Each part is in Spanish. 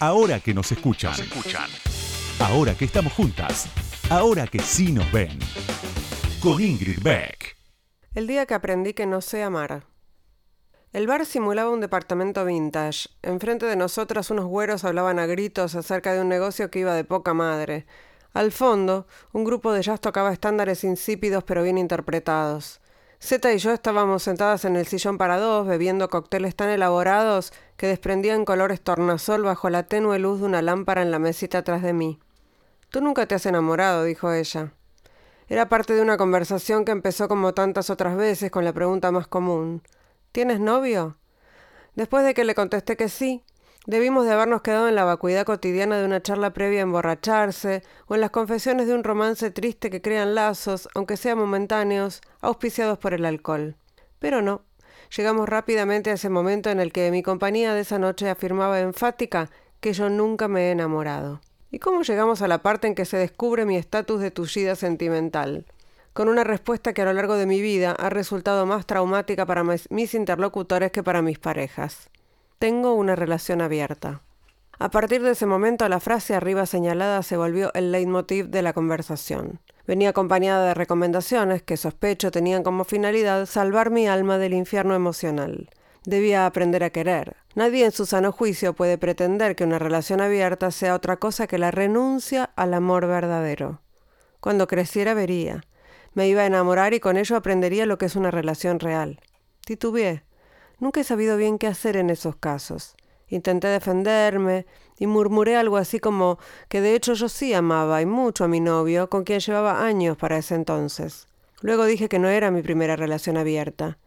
Ahora que nos escuchan. Ahora que estamos juntas. Ahora que sí nos ven. Con Ingrid Beck. El día que aprendí que no sé amar. El bar simulaba un departamento vintage. Enfrente de nosotras unos güeros hablaban a gritos acerca de un negocio que iba de poca madre. Al fondo, un grupo de jazz tocaba estándares insípidos pero bien interpretados. Zeta y yo estábamos sentadas en el sillón para dos, bebiendo cócteles tan elaborados que desprendían colores tornasol bajo la tenue luz de una lámpara en la mesita atrás de mí. Tú nunca te has enamorado, dijo ella. Era parte de una conversación que empezó como tantas otras veces con la pregunta más común. ¿Tienes novio? Después de que le contesté que sí, Debimos de habernos quedado en la vacuidad cotidiana de una charla previa a emborracharse, o en las confesiones de un romance triste que crean lazos, aunque sean momentáneos, auspiciados por el alcohol. Pero no. Llegamos rápidamente a ese momento en el que mi compañía de esa noche afirmaba enfática que yo nunca me he enamorado. ¿Y cómo llegamos a la parte en que se descubre mi estatus de tullida sentimental? Con una respuesta que a lo largo de mi vida ha resultado más traumática para mis interlocutores que para mis parejas. Tengo una relación abierta. A partir de ese momento la frase arriba señalada se volvió el leitmotiv de la conversación. Venía acompañada de recomendaciones que sospecho tenían como finalidad salvar mi alma del infierno emocional. Debía aprender a querer. Nadie en su sano juicio puede pretender que una relación abierta sea otra cosa que la renuncia al amor verdadero. Cuando creciera vería. Me iba a enamorar y con ello aprendería lo que es una relación real. Titubeé. Nunca he sabido bien qué hacer en esos casos. Intenté defenderme y murmuré algo así como que de hecho yo sí amaba y mucho a mi novio, con quien llevaba años para ese entonces. Luego dije que no era mi primera relación abierta.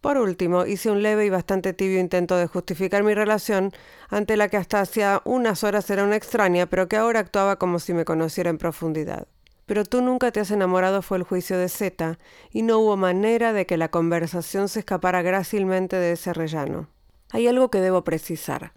Por último, hice un leve y bastante tibio intento de justificar mi relación, ante la que hasta hacía unas horas era una extraña, pero que ahora actuaba como si me conociera en profundidad pero tú nunca te has enamorado fue el juicio de Z, y no hubo manera de que la conversación se escapara grácilmente de ese rellano. Hay algo que debo precisar.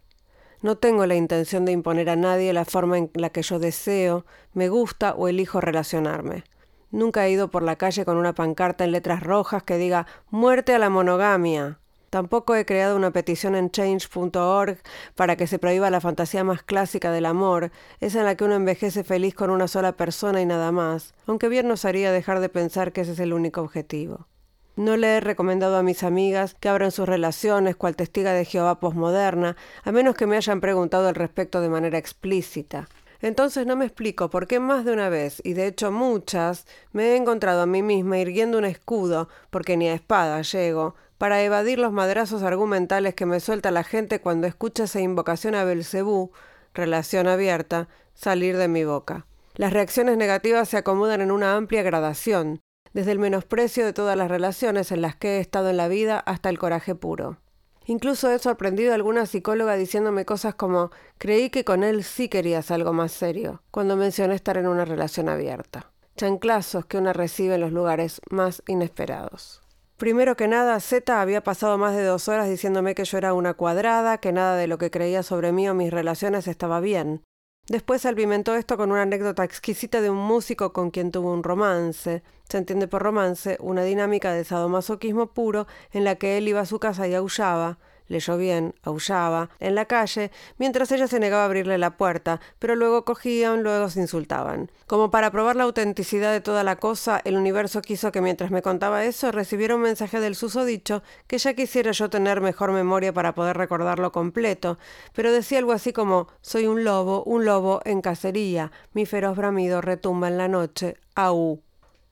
No tengo la intención de imponer a nadie la forma en la que yo deseo, me gusta o elijo relacionarme. Nunca he ido por la calle con una pancarta en letras rojas que diga muerte a la monogamia. Tampoco he creado una petición en change.org para que se prohíba la fantasía más clásica del amor, esa en la que uno envejece feliz con una sola persona y nada más, aunque bien nos haría dejar de pensar que ese es el único objetivo. No le he recomendado a mis amigas que abran sus relaciones cual testiga de Jehová posmoderna, a menos que me hayan preguntado al respecto de manera explícita. Entonces no me explico por qué más de una vez, y de hecho muchas, me he encontrado a mí misma irguiendo un escudo, porque ni a espada llego, para evadir los madrazos argumentales que me suelta la gente cuando escucha esa invocación a Belcebú, relación abierta, salir de mi boca. Las reacciones negativas se acomodan en una amplia gradación, desde el menosprecio de todas las relaciones en las que he estado en la vida hasta el coraje puro. Incluso he sorprendido a alguna psicóloga diciéndome cosas como creí que con él sí querías algo más serio, cuando mencioné estar en una relación abierta. Chanclazos que una recibe en los lugares más inesperados. Primero que nada, Z había pasado más de dos horas diciéndome que yo era una cuadrada, que nada de lo que creía sobre mí o mis relaciones estaba bien. Después salpimentó esto con una anécdota exquisita de un músico con quien tuvo un romance. Se entiende por romance una dinámica de sadomasoquismo puro en la que él iba a su casa y aullaba, Leyó bien, aullaba, en la calle, mientras ella se negaba a abrirle la puerta, pero luego cogían, luego se insultaban. Como para probar la autenticidad de toda la cosa, el universo quiso que mientras me contaba eso recibiera un mensaje del susodicho que ya quisiera yo tener mejor memoria para poder recordarlo completo, pero decía algo así como soy un lobo, un lobo en cacería, mi feroz bramido retumba en la noche, au.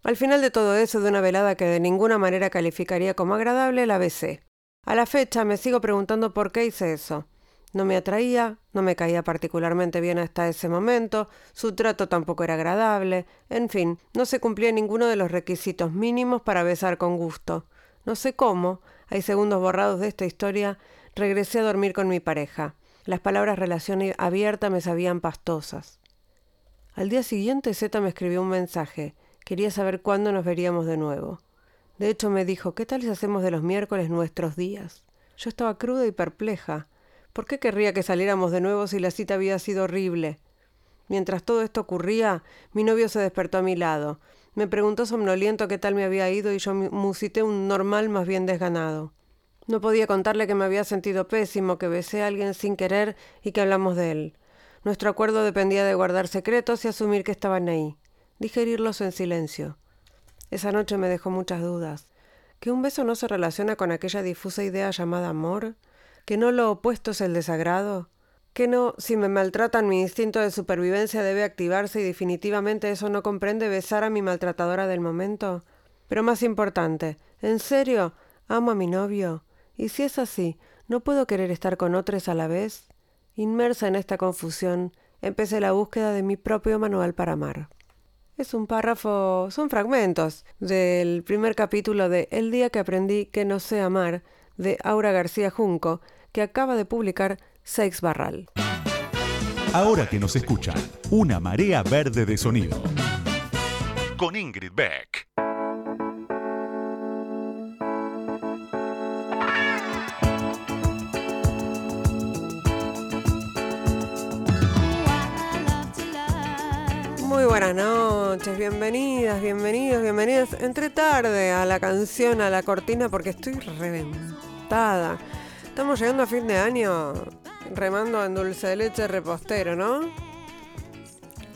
Al final de todo eso, de una velada que de ninguna manera calificaría como agradable, la besé. A la fecha me sigo preguntando por qué hice eso. No me atraía, no me caía particularmente bien hasta ese momento, su trato tampoco era agradable, en fin, no se cumplía ninguno de los requisitos mínimos para besar con gusto. No sé cómo, hay segundos borrados de esta historia, regresé a dormir con mi pareja. Las palabras relación abierta me sabían pastosas. Al día siguiente Z me escribió un mensaje. Quería saber cuándo nos veríamos de nuevo. De hecho, me dijo, ¿qué tal hacemos de los miércoles nuestros días? Yo estaba cruda y perpleja. ¿Por qué querría que saliéramos de nuevo si la cita había sido horrible? Mientras todo esto ocurría, mi novio se despertó a mi lado. Me preguntó somnoliento qué tal me había ido y yo musité un normal más bien desganado. No podía contarle que me había sentido pésimo, que besé a alguien sin querer y que hablamos de él. Nuestro acuerdo dependía de guardar secretos y asumir que estaban ahí, digerirlos en silencio. Esa noche me dejó muchas dudas. ¿Que un beso no se relaciona con aquella difusa idea llamada amor? ¿Que no lo opuesto es el desagrado? ¿Que no, si me maltratan, mi instinto de supervivencia debe activarse y definitivamente eso no comprende besar a mi maltratadora del momento? Pero más importante, ¿en serio? ¿Amo a mi novio? Y si es así, ¿no puedo querer estar con otros a la vez? Inmersa en esta confusión, empecé la búsqueda de mi propio manual para amar. Es un párrafo, son fragmentos del primer capítulo de El día que aprendí que no sé amar, de Aura García Junco, que acaba de publicar Seix Barral. Ahora que nos escuchan, una marea verde de sonido. Con Ingrid Beck. Muy buenas noches, bienvenidas, bienvenidos, bienvenidas. Entre tarde a la canción, a la cortina, porque estoy reventada. Estamos llegando a fin de año remando en dulce de leche repostero, ¿no?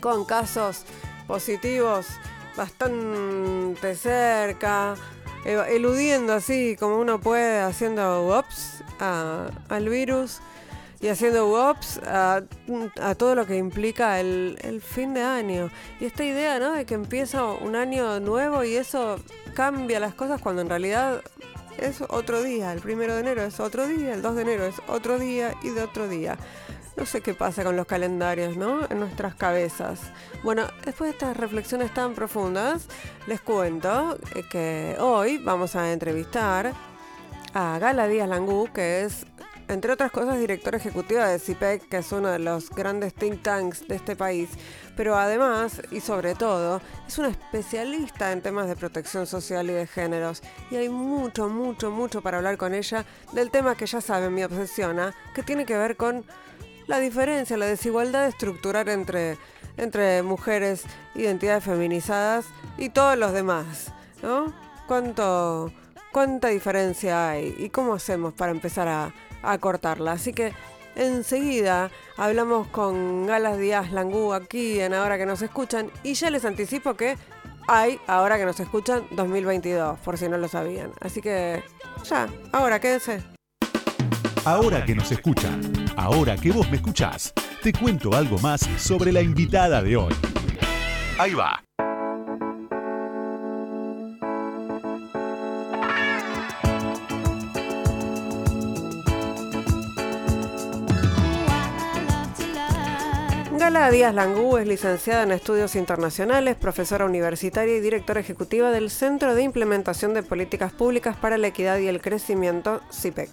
Con casos positivos bastante cerca, eludiendo así como uno puede, haciendo ups al virus y haciendo wops a, todo lo que implica el, el, fin de año. Y esta idea, ¿no? De que empieza un año nuevo y eso cambia las cosas cuando en realidad es otro día. El primero de enero es otro día, el 2 de enero es otro día y de otro día. No sé qué pasa con los calendarios, ¿no? En nuestras cabezas. Bueno, después de estas reflexiones tan profundas, les cuento que hoy vamos a entrevistar a Gala Díaz Langú, que es entre otras cosas, directora ejecutiva de CIPEC, que es uno de los grandes think tanks de este país, pero además, y sobre todo, es una especialista en temas de protección social y de géneros. Y hay mucho, mucho, mucho para hablar con ella del tema que ya saben me obsesiona, que tiene que ver con la diferencia, la desigualdad estructural entre, entre mujeres, identidades feminizadas y todos los demás, ¿no? ¿Cuánto, ¿Cuánta diferencia hay? ¿Y cómo hacemos para empezar a a cortarla. Así que enseguida hablamos con Galas Díaz Langú aquí en Ahora que nos escuchan y ya les anticipo que hay Ahora que nos escuchan 2022, por si no lo sabían. Así que ya, ahora quédense. Ahora que nos escuchan, ahora que vos me escuchás, te cuento algo más sobre la invitada de hoy. Ahí va. Gala Díaz Langú es licenciada en Estudios Internacionales, profesora universitaria y directora ejecutiva del Centro de Implementación de Políticas Públicas para la Equidad y el Crecimiento, CIPEC.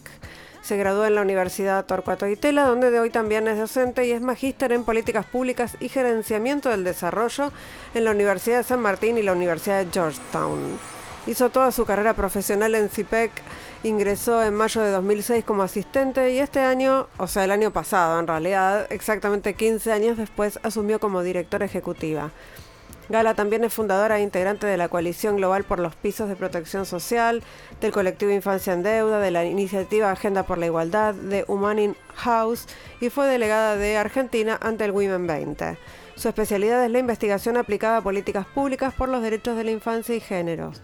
Se graduó en la Universidad Torcuato Itela, donde de hoy también es docente y es magíster en Políticas Públicas y Gerenciamiento del Desarrollo en la Universidad de San Martín y la Universidad de Georgetown. Hizo toda su carrera profesional en CIPEC Ingresó en mayo de 2006 como asistente y este año, o sea, el año pasado en realidad, exactamente 15 años después, asumió como directora ejecutiva. Gala también es fundadora e integrante de la Coalición Global por los Pisos de Protección Social, del colectivo Infancia en Deuda, de la iniciativa Agenda por la Igualdad, de Humanin House y fue delegada de Argentina ante el Women 20. Su especialidad es la investigación aplicada a políticas públicas por los derechos de la infancia y géneros.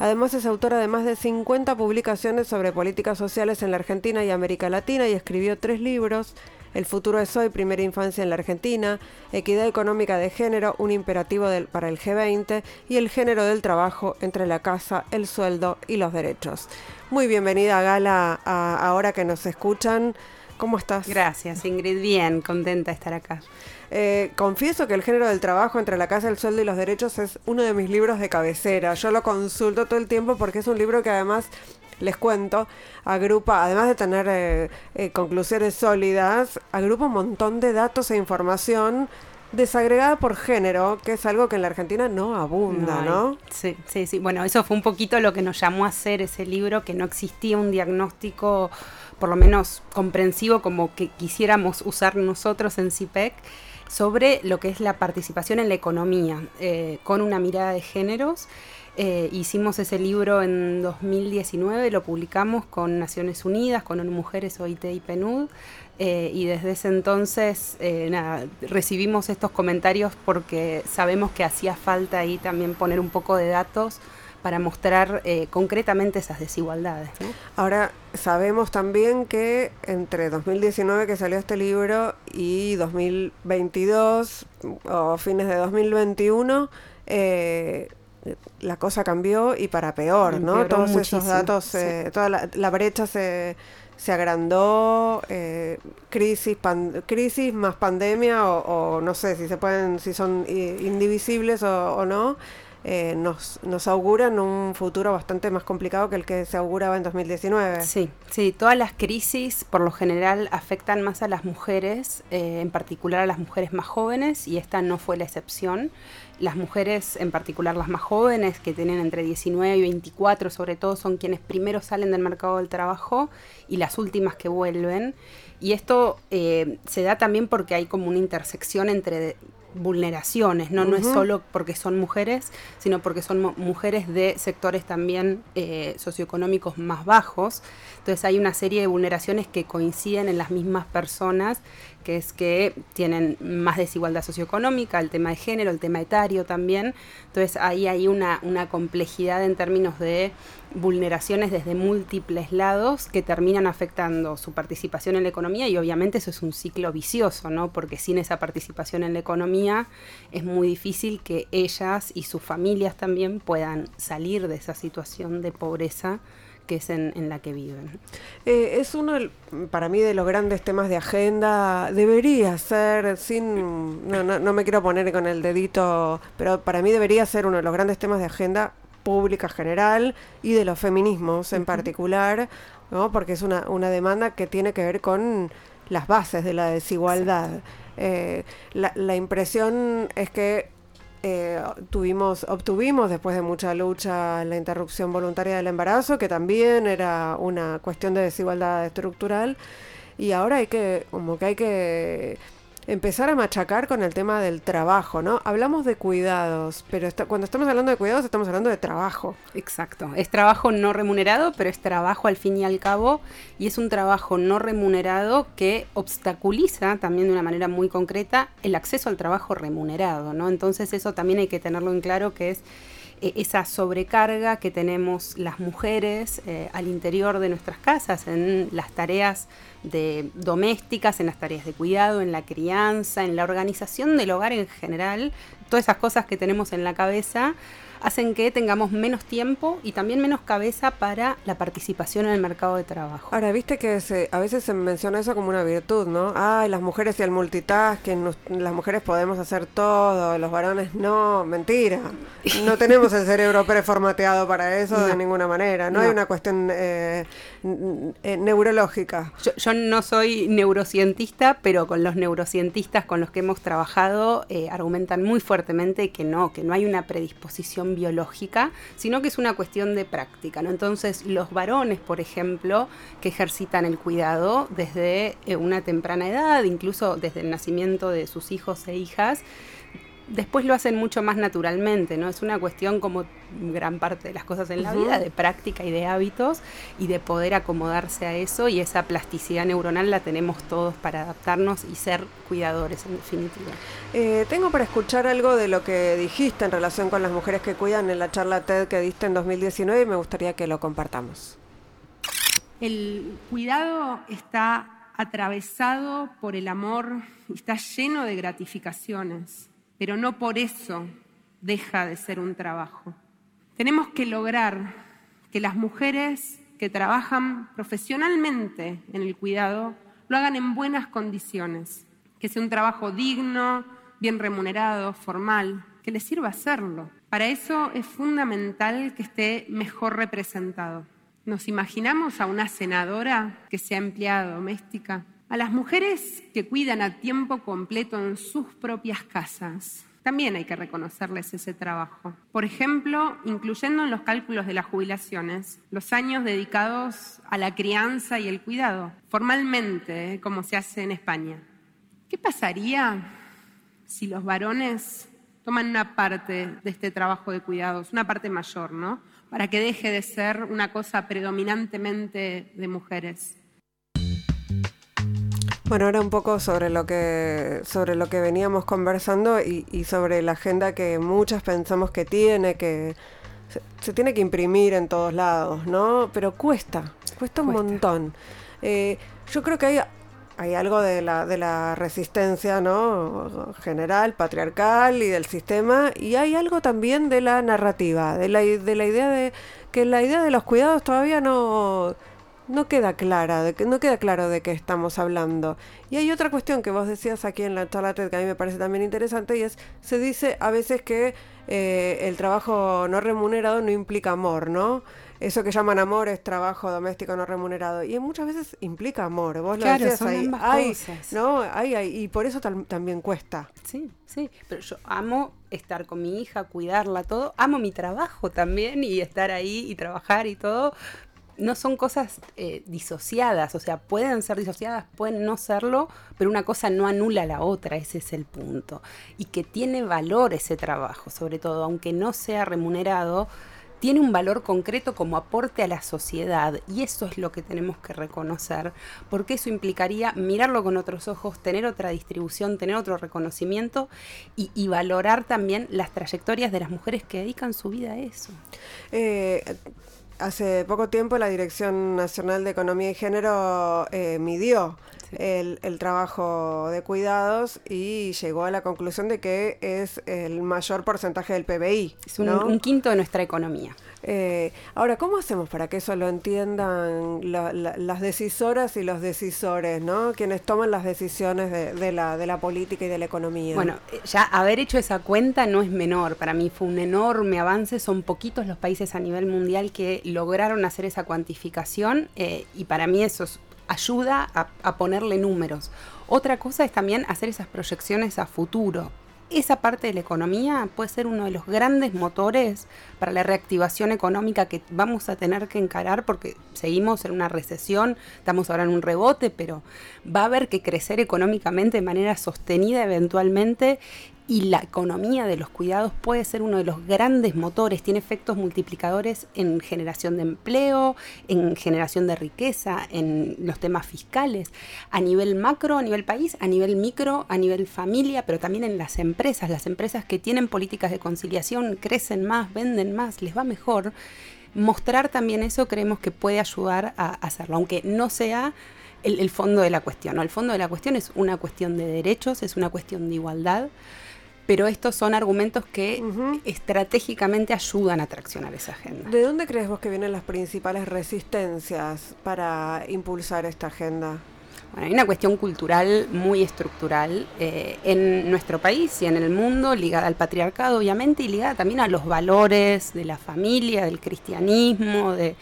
Además es autora de más de 50 publicaciones sobre políticas sociales en la Argentina y América Latina y escribió tres libros, El futuro es hoy, primera infancia en la Argentina, Equidad económica de género, un imperativo para el G20 y el género del trabajo entre la casa, el sueldo y los derechos. Muy bienvenida Gala ahora que nos escuchan. ¿Cómo estás? Gracias, Ingrid. Bien, contenta de estar acá. Eh, confieso que el género del trabajo entre la casa, el sueldo y los derechos es uno de mis libros de cabecera. Yo lo consulto todo el tiempo porque es un libro que además les cuento, agrupa, además de tener eh, eh, conclusiones sólidas, agrupa un montón de datos e información desagregada por género, que es algo que en la Argentina no abunda, ¿no? Sí, sí, sí. Bueno, eso fue un poquito lo que nos llamó a hacer ese libro, que no existía un diagnóstico, por lo menos comprensivo, como que quisiéramos usar nosotros en CIPEC sobre lo que es la participación en la economía, eh, con una mirada de géneros. Eh, hicimos ese libro en 2019, lo publicamos con Naciones Unidas, con Mujeres, OIT y PNUD. Eh, y desde ese entonces nada, recibimos estos comentarios porque sabemos que hacía falta ahí también poner un poco de datos para mostrar eh, concretamente esas desigualdades. Ahora, sabemos también que entre 2019 que salió este libro y 2022 o fines de 2021, eh, la cosa cambió y para peor, ¿no? Todos esos datos, eh, toda la, brecha se, se agrandó, crisis, crisis más pandemia o, no sé si se pueden, si son indivisibles o no. Eh, nos, nos auguran un futuro bastante más complicado que el que se auguraba en 2019. Sí, sí, todas las crisis por lo general afectan más a las mujeres, eh, en particular a las mujeres más jóvenes, y esta no fue la excepción. Las mujeres, en particular las más jóvenes, que tienen entre 19 y 24, sobre todo, son quienes primero salen del mercado del trabajo y las últimas que vuelven. Y esto eh, se da también porque hay como una intersección entre vulneraciones, ¿no? No es solo porque son mujeres, sino porque son mujeres de sectores también eh, socioeconómicos más bajos. Entonces hay una serie de vulneraciones que coinciden en las mismas personas que es que tienen más desigualdad socioeconómica, el tema de género, el tema etario también. Entonces ahí hay una, una complejidad en términos de vulneraciones desde múltiples lados que terminan afectando su participación en la economía y obviamente eso es un ciclo vicioso, ¿no? Porque sin esa participación en la economía es muy difícil que ellas y sus familias también puedan salir de esa situación de pobreza que es en, la que viven. Eh, es uno, para mí, de los grandes temas de agenda. Debería ser, sin. No, no, me quiero poner con el dedito, pero para mí debería ser uno de los grandes temas de agenda pública general y de los feminismos en particular, ¿no? porque es una, una demanda que tiene que ver con las bases de la desigualdad. Eh, la, la impresión es que eh, tuvimos, obtuvimos después de mucha lucha la interrupción voluntaria del embarazo, que también era una cuestión de desigualdad estructural, y ahora hay que, como que hay que empezar a machacar con el tema del trabajo, ¿no? Hablamos de cuidados, pero cuando estamos hablando de cuidados estamos hablando de trabajo. Exacto, es trabajo no remunerado, pero es trabajo al fin y al cabo, y es un trabajo no remunerado que obstaculiza también de una manera muy concreta el acceso al trabajo remunerado, ¿no? Entonces eso también hay que tenerlo en claro que es eh, esa sobrecarga que tenemos las mujeres eh, al interior de nuestras casas, en las tareas de domésticas, en las tareas de cuidado, en la crianza, en la organización del hogar en general, todas esas cosas que tenemos en la cabeza hacen que tengamos menos tiempo y también menos cabeza para la participación en el mercado de trabajo. Ahora, viste que a veces se menciona eso como una virtud, ¿no? Ay, las mujeres y el multitasking, las mujeres podemos hacer todo, los varones no, mentira. No tenemos el cerebro preformateado para eso de ninguna manera, no, hay una cuestión eh, eh, neurológica. Yo, no soy neurocientista, pero con los neurocientistas con los que hemos trabajado eh, argumentan muy fuertemente que no, que no hay una predisposición biológica, sino que es una cuestión de práctica. ¿no? Entonces, los varones, por ejemplo, que ejercitan el cuidado desde eh, una temprana edad, incluso desde el nacimiento de sus hijos e hijas, después lo hacen mucho más naturalmente, ¿no? Es una cuestión como gran parte de las cosas en la vida, de práctica y de hábitos y de poder acomodarse a eso y esa plasticidad neuronal la tenemos todos para adaptarnos y ser cuidadores en definitiva. Eh, tengo para escuchar algo de lo que dijiste en relación con las mujeres que cuidan en la charla TED que diste en 2019 y me gustaría que lo compartamos. El cuidado está atravesado por el amor, está lleno de gratificaciones pero no por eso deja de ser un trabajo. Tenemos que lograr que las mujeres que trabajan profesionalmente en el cuidado lo hagan en buenas condiciones, que sea un trabajo digno, bien remunerado, formal, que les sirva hacerlo. Para eso es fundamental que esté mejor representado. ¿Nos imaginamos a una senadora que sea empleada doméstica? A las mujeres que cuidan a tiempo completo en sus propias casas, también hay que reconocerles ese trabajo. Por ejemplo, incluyendo en los cálculos de las jubilaciones los años dedicados a la crianza y el cuidado, formalmente, ¿eh? como se hace en España. ¿Qué pasaría si los varones toman una parte de este trabajo de cuidados, una parte mayor, ¿no? Para que deje de ser una cosa predominantemente de mujeres. Bueno, ahora un poco sobre lo que, sobre lo que veníamos conversando y, sobre la agenda que muchas pensamos que tiene, que se, tiene que imprimir en todos lados, ¿no? Pero cuesta, cuesta un montón. Eh, yo creo que hay, hay algo de la, de la resistencia, ¿no? General, patriarcal y del sistema, y hay algo también de la narrativa, de la, de la idea de que la idea de los cuidados todavía no no queda clara, de que, no queda claro de qué estamos hablando. Y hay otra cuestión que vos decías aquí en la charla que a mí me parece también interesante y es, se dice a veces que eh, el trabajo no remunerado no implica amor, ¿no? Eso que llaman amor es trabajo doméstico no remunerado. Y muchas veces implica amor. Vos lo decías ahí. Hay, ¿no? Hay, hay, y por eso también cuesta. Sí, sí. Pero yo amo estar con mi hija, cuidarla, todo. Amo mi trabajo también y estar ahí y trabajar y todo no son cosas eh, disociadas, o sea, pueden ser disociadas, pueden no serlo, pero una cosa no anula la otra, ese es el punto. Y que tiene valor ese trabajo, sobre todo, aunque no sea remunerado, tiene un valor concreto como aporte a la sociedad y eso es lo que tenemos que reconocer, porque eso implicaría mirarlo con otros ojos, tener otra distribución, tener otro reconocimiento y, valorar también las trayectorias de las mujeres que dedican su vida a eso. Eh, Hace poco tiempo la Dirección Nacional de Economía y Género eh, midió el, trabajo de cuidados y llegó a la conclusión de que es el mayor porcentaje del PBI. Es un quinto de nuestra economía. Eh, ahora, ¿cómo hacemos para que eso lo entiendan las decisoras y los decisores, ¿no? quienes toman las decisiones de, la, de la política y de la economía? Bueno, ya haber hecho esa cuenta no es menor. Para mí fue un enorme avance. Son poquitos los países a nivel mundial que lograron hacer esa cuantificación eh, y para mí eso ayuda a ponerle números. Otra cosa es también hacer esas proyecciones a futuro esa parte de la economía puede ser uno de los grandes motores para la reactivación económica que vamos a tener que encarar porque seguimos en una recesión, estamos ahora en un rebote, pero va a haber que crecer económicamente de manera sostenida eventualmente y la economía de los cuidados puede ser uno de los grandes motores, tiene efectos multiplicadores en generación de empleo, en generación de riqueza, en los temas fiscales, a nivel macro, a nivel país, a nivel micro, a nivel familia, pero también en las empresas. Las empresas que tienen políticas de conciliación crecen más, venden más, les va mejor. Mostrar también eso creemos que puede ayudar a hacerlo, aunque no sea el, fondo de la cuestión. El fondo de la cuestión es una cuestión de derechos, es una cuestión de igualdad pero estos son argumentos que estratégicamente ayudan a traccionar esa agenda. ¿De dónde crees vos que vienen las principales resistencias para impulsar esta agenda? Bueno, hay una cuestión cultural muy estructural eh, en nuestro país y en el mundo, ligada al patriarcado, obviamente, y ligada también a los valores de la familia, del cristianismo, de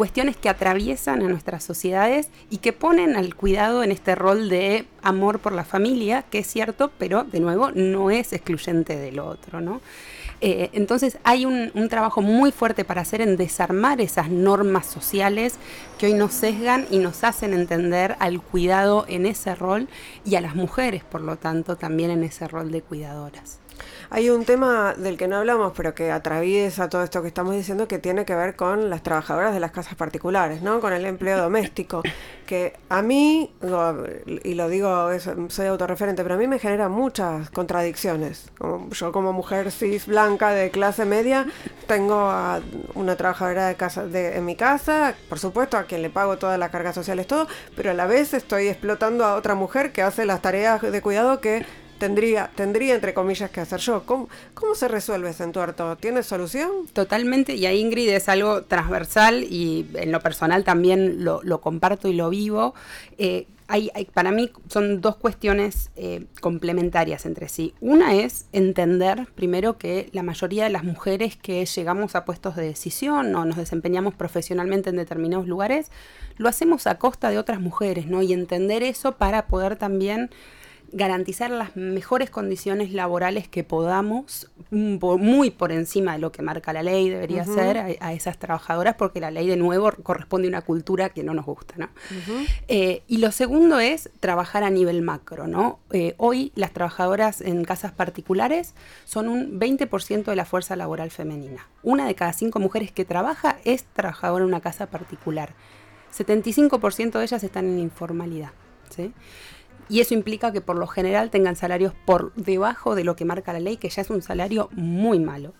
cuestiones que atraviesan a nuestras sociedades y que ponen al cuidado en este rol de amor por la familia, que es cierto, pero de nuevo no es excluyente del otro, ¿no? Eh, entonces hay un, un, trabajo muy fuerte para hacer en desarmar esas normas sociales que hoy nos sesgan y nos hacen entender al cuidado en ese rol y a las mujeres, por lo tanto, también en ese rol de cuidadoras. Hay un tema del que no hablamos, pero que atraviesa todo esto que estamos diciendo, que tiene que ver con las trabajadoras de las casas particulares, ¿no? Con el empleo doméstico, que a mí, y lo digo, soy autorreferente, pero a mí me genera muchas contradicciones. yo como mujer cis blanca de clase media, tengo a una trabajadora de casa de, en mi casa, por supuesto, a quien le pago todas las cargas sociales, todo, pero a la vez estoy explotando a otra mujer que hace las tareas de cuidado que tendría, tendría entre comillas que hacer yo. ¿Cómo, cómo se resuelve ese entuerto? ¿Tiene solución? Totalmente, y a Ingrid es algo transversal y en lo personal también lo, comparto y lo vivo. Eh, hay, para mí son dos cuestiones eh, complementarias entre sí. Una es entender primero que la mayoría de las mujeres que llegamos a puestos de decisión o nos desempeñamos profesionalmente en determinados lugares, lo hacemos a costa de otras mujeres, ¿no? Y entender eso para poder también garantizar las mejores condiciones laborales que podamos, mm, muy por encima de lo que marca la ley debería ser a, esas trabajadoras, porque la ley de nuevo corresponde a una cultura que no nos gusta. ¿no? Eh, y lo segundo es trabajar a nivel macro. ¿no? Eh, hoy las trabajadoras en casas particulares son un 20% de la fuerza laboral femenina. Una de cada cinco mujeres que trabaja es trabajadora en una casa particular. 75% de ellas están en informalidad. ¿sí? Y eso implica que por lo general tengan salarios por debajo de lo que marca la ley, que ya es un salario muy malo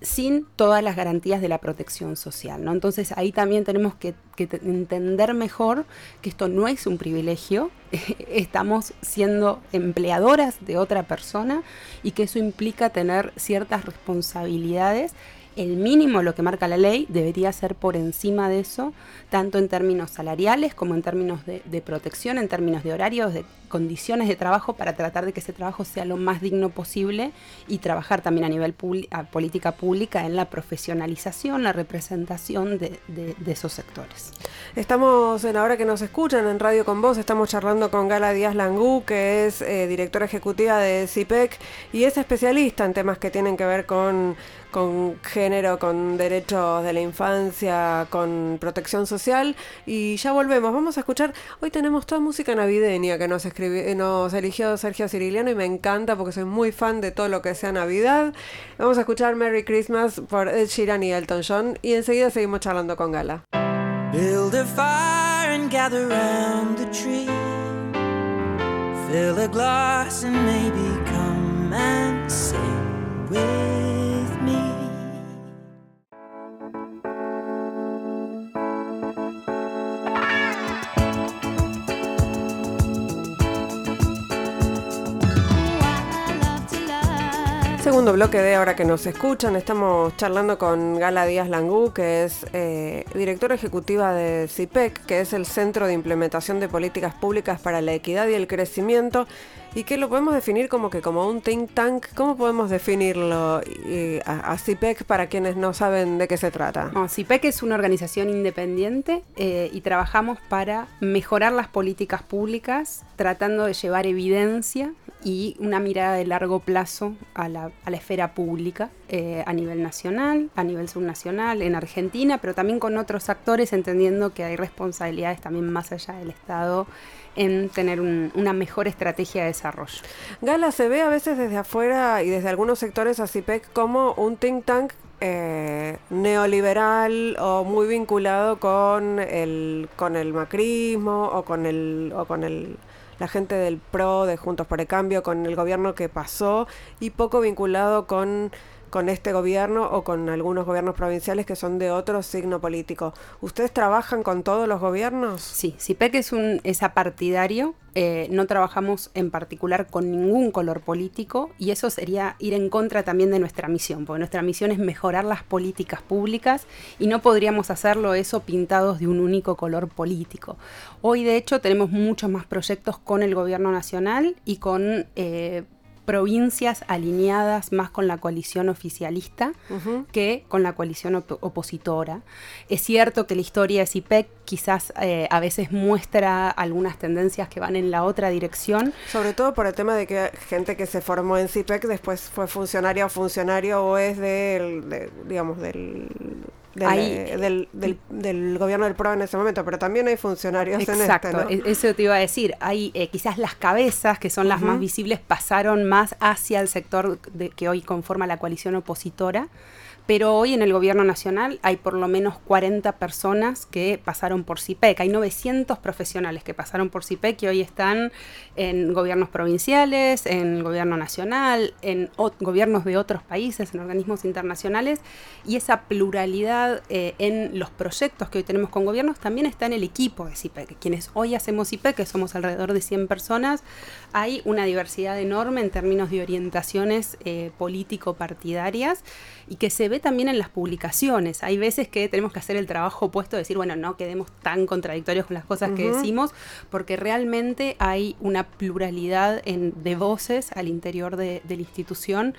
sin todas las garantías de la protección social. ¿no? Entonces ahí también tenemos que, entender mejor que esto no es un privilegio, estamos siendo empleadoras de otra persona y que eso implica tener ciertas responsabilidades el mínimo, lo que marca la ley, debería ser por encima de eso, tanto en términos salariales como en términos de, protección, en términos de horarios, de condiciones de trabajo, para tratar de que ese trabajo sea lo más digno posible y trabajar también a nivel política pública en la profesionalización, la representación de, esos sectores. Estamos en ahora que nos escuchan en Radio con Vos, estamos charlando con Gala Díaz Langú, que es eh, directora ejecutiva de CIPEC y es especialista en temas que tienen que ver con con género, con derechos de la infancia, con protección social. Y ya volvemos. Vamos a escuchar. Hoy tenemos toda música navideña que nos, escribió, nos eligió Sergio Ciriliano y me encanta porque soy muy fan de todo lo que sea Navidad. Vamos a escuchar Merry Christmas por Ed Sheeran y Elton John. Y enseguida seguimos charlando con Gala. Build a fire and gather the tree. Fill a glass and maybe come and sing with Segundo bloque de ahora que nos escuchan, estamos charlando con Gala Díaz Langú, que es eh, directora ejecutiva de CIPEC, que es el Centro de Implementación de Políticas Públicas para la Equidad y el Crecimiento y que lo podemos definir como que como un think tank. ¿Cómo podemos definirlo a, CIPEC para quienes no saben de qué se trata? CIPEC es una organización independiente eh, y trabajamos para mejorar las políticas públicas, tratando de llevar evidencia y una mirada de largo plazo a la, esfera pública eh, a nivel nacional, a nivel subnacional, en Argentina, pero también con otros actores, entendiendo que hay responsabilidades también más allá del Estado en tener una mejor estrategia de desarrollo. Gala, se ve a veces desde afuera y desde algunos sectores a CIPEC como un think tank eh, neoliberal o muy vinculado con el, con el macrismo o con el, o con el la gente del PRO, de Juntos por el Cambio, con el gobierno que pasó y poco vinculado con con este gobierno o con algunos gobiernos provinciales que son de otro signo político. ¿Ustedes trabajan con todos los gobiernos? Sí, CIPEC es, un, es apartidario, eh, no trabajamos en particular con ningún color político y eso sería ir en contra también de nuestra misión, porque nuestra misión es mejorar las políticas públicas y no podríamos hacerlo eso pintados de un único color político. Hoy de hecho tenemos muchos más proyectos con el gobierno nacional y con... Eh, provincias alineadas más con la coalición oficialista que con la coalición opositora. Es cierto que la historia de CIPEC quizás eh, a veces muestra algunas tendencias que van en la otra dirección. Sobre todo por el tema de que gente que se formó en CIPEC después fue funcionaria o funcionario o es del, digamos, del del, del, gobierno del PRO en ese momento, pero también hay funcionarios en este, ¿no? E-, eso te iba a decir. Hay eh, quizás las cabezas, que son las más visibles, pasaron más hacia el sector de, que hoy conforma la coalición opositora pero hoy en el gobierno nacional hay por lo menos 40 personas que pasaron por CIPEC. Hay 900 profesionales que pasaron por CIPEC y hoy están en gobiernos provinciales, en gobierno nacional, en gobiernos de otros países, en organismos internacionales. Y esa pluralidad eh, en los proyectos que hoy tenemos con gobiernos también está en el equipo de CIPEC. Quienes hoy hacemos CIPEC, que somos alrededor de 100 personas, hay una diversidad enorme en términos de orientaciones eh, político-partidarias y que se ve también en las publicaciones. Hay veces que tenemos que hacer el trabajo opuesto, decir, bueno, no quedemos tan contradictorios con las cosas que decimos, porque realmente hay una pluralidad de voces al interior de la institución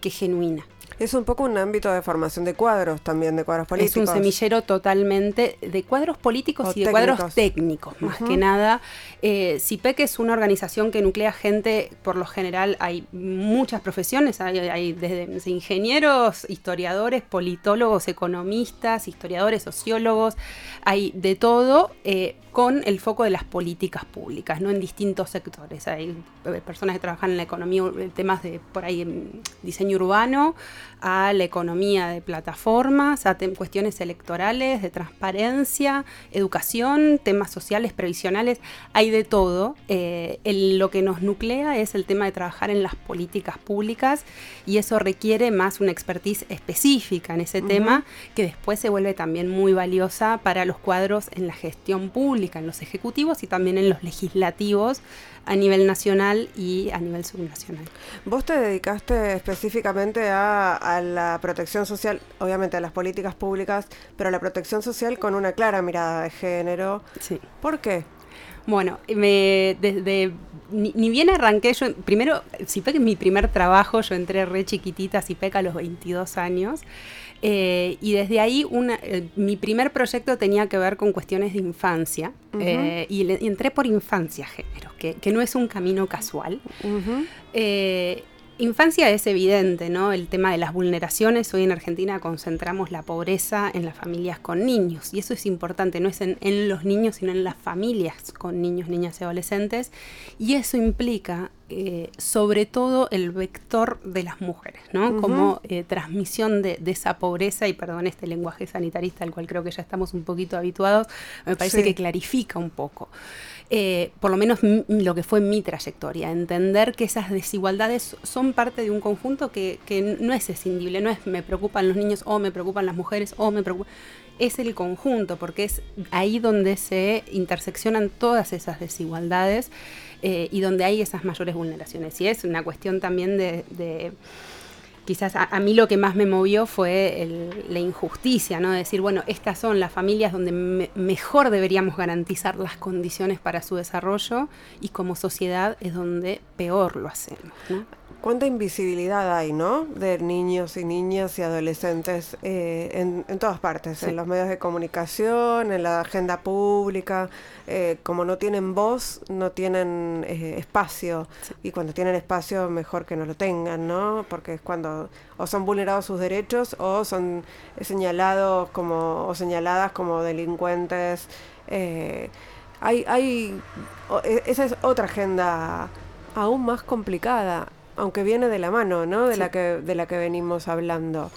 que es genuina. Es un poco un ámbito de formación de cuadros también, de cuadros políticos. Es un semillero totalmente de cuadros políticos y de cuadros técnicos, más que nada. Eh, CIPEC es una organización que nuclea gente, por lo general hay muchas profesiones, hay, desde ingenieros, historiadores, politólogos, economistas, historiadores, sociólogos, hay de todo. Eh, con el foco de las políticas públicas, no en distintos sectores. Hay eh, personas que trabajan en la economía, temas de por ahí diseño urbano, a la economía de plataformas, a cuestiones electorales, de transparencia, educación, temas sociales, previsionales, hay de todo. Eh, lo que nos nuclea es el tema de trabajar en las políticas públicas y eso requiere más una expertise específica en ese tema que después se vuelve también muy valiosa para los cuadros en la gestión pública, en los ejecutivos y también en los legislativos a nivel nacional y a nivel subnacional. Vos te dedicaste específicamente a, la protección social, obviamente a las políticas públicas, pero a la protección social con una clara mirada de género. Sí. ¿Por qué? Bueno, me, desde ni, bien arranqué, yo primero, CIPEC es mi primer trabajo, yo entré re chiquitita a CIPEC a los 22 años. Eh, y desde ahí una, eh, mi primer proyecto tenía que ver con cuestiones de infancia eh, y, entré por infancia género, que, que, no es un camino casual. Infancia es evidente, ¿no? El tema de las vulneraciones. Hoy en Argentina concentramos la pobreza en las familias con niños. Y eso es importante, no es en, los niños, sino en las familias con niños, niñas y adolescentes. Y eso implica, eh, sobre todo, el vector de las mujeres, ¿no? Como eh, transmisión de, esa pobreza, y perdón este lenguaje sanitarista al cual creo que ya estamos un poquito habituados, me parece que clarifica un poco. Eh, por lo menos lo que fue mi trayectoria, entender que esas desigualdades son parte de un conjunto que, no es escindible, no es me preocupan los niños o me preocupan las mujeres o me preocupan, es el conjunto, porque es ahí donde se interseccionan todas esas desigualdades eh, y donde hay esas mayores vulneraciones. Y es una cuestión también de quizás a, mí lo que más me movió fue la injusticia, ¿no? decir, bueno, estas son las familias donde mejor deberíamos garantizar las condiciones para su desarrollo y como sociedad es donde peor lo hacemos. ¿no? Cuánta invisibilidad hay, ¿no? De niños y niñas y adolescentes eh, en, todas partes, en los medios de comunicación, en la agenda pública. Eh, como no tienen voz, no tienen eh, espacio. Y cuando tienen espacio, mejor que no lo tengan, ¿no? Porque es cuando o son vulnerados sus derechos o son señalados como o señaladas como delincuentes. hay, hay, e, esa es otra agenda aún más complicada aunque viene de la mano, ¿no? De, la, que, de la que venimos hablando.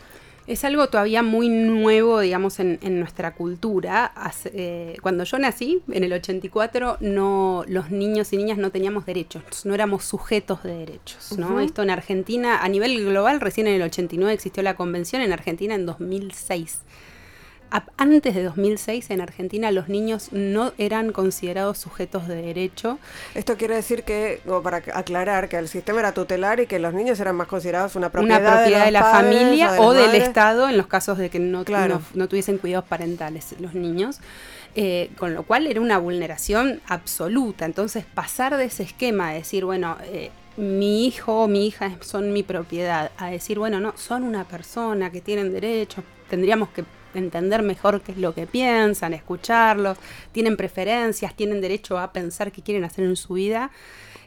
Es algo todavía muy nuevo, digamos, en, nuestra cultura. Eh, cuando yo nací, en el 84, no, los niños y niñas no teníamos derechos, no éramos sujetos de derechos. ¿no? Esto en Argentina, a nivel global, recién en el 89 existió la convención, en Argentina en 2006 antes de 2006 en Argentina los niños no eran considerados sujetos de derecho. Esto quiere decir que, o para aclarar, que el sistema era tutelar y que los niños eran más considerados una propiedad, una propiedad de, la familia o, del Estado en los casos de que no, no, tuviesen cuidados parentales los niños. Eh, con lo cual era una vulneración absoluta. Entonces pasar de ese esquema de decir, bueno, eh, mi hijo o mi hija son mi propiedad, a decir, bueno, no, son una persona que tienen derechos, tendríamos que entender mejor qué es lo que piensan, escucharlos, tienen preferencias, tienen derecho a pensar qué quieren hacer en su vida.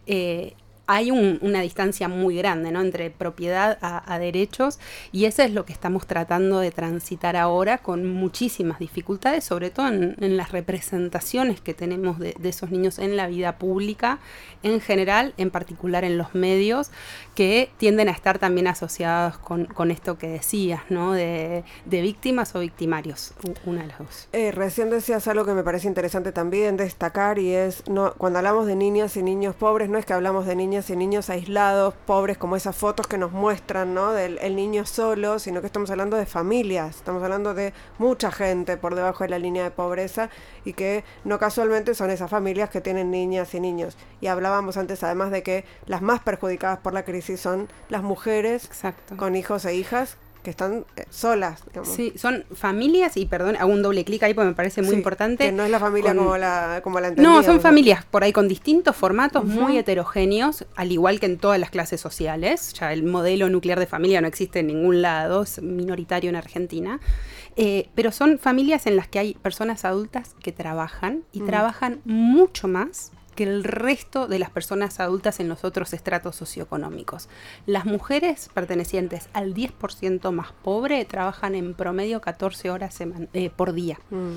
Eh, hay una distancia muy grande ¿no? entre propiedad a, derechos y eso es lo que estamos tratando de transitar ahora con muchísimas dificultades, sobre todo en, las representaciones que tenemos de, esos niños en la vida pública en general, en particular en los medios, que tienden a estar también asociados con, esto que decías, ¿no? de, víctimas o victimarios, una de las dos. Eh, recién decías algo que me parece interesante también destacar y es, cuando hablamos de niñas y niños pobres, no es que hablamos de niños y niños aislados, pobres, como esas fotos que nos muestran, ¿no? Del el niño solo, sino que estamos hablando de familias, estamos hablando de mucha gente por debajo de la línea de pobreza y que no casualmente son esas familias que tienen niñas y niños. Y hablábamos antes además de que las más perjudicadas por la crisis son las mujeres con hijos e hijas que están eh, solas. Sí, son familias, y perdón, hago un doble clic ahí porque me parece muy importante. Que no es la familia como la, como la No, son familias por ahí con distintos formatos muy heterogéneos, al igual que en todas las clases sociales. Ya el modelo nuclear de familia no existe en ningún lado, es minoritario en Argentina. Eh, pero son familias en las que hay personas adultas que trabajan y mm. trabajan mucho más que el resto de las personas adultas en los otros estratos socioeconómicos. Las mujeres pertenecientes al 10% más pobre trabajan en promedio 14 horas eh, por día. Mm.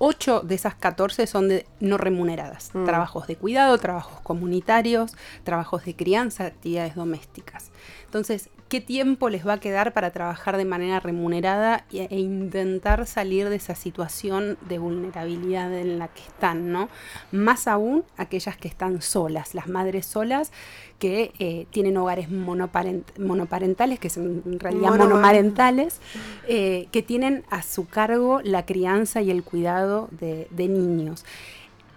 Ocho de esas 14 son de no remuneradas. Mm. Trabajos de cuidado, trabajos comunitarios, trabajos de crianza, actividades domésticas. Entonces, ¿qué tiempo les va a quedar para trabajar de manera remunerada e, intentar salir de esa situación de vulnerabilidad en la que están, ¿no? Más aún aquellas que están solas, las madres solas que eh, tienen hogares monoparentales, que son en realidad monomarentales, eh, que tienen a su cargo la crianza y el cuidado de niños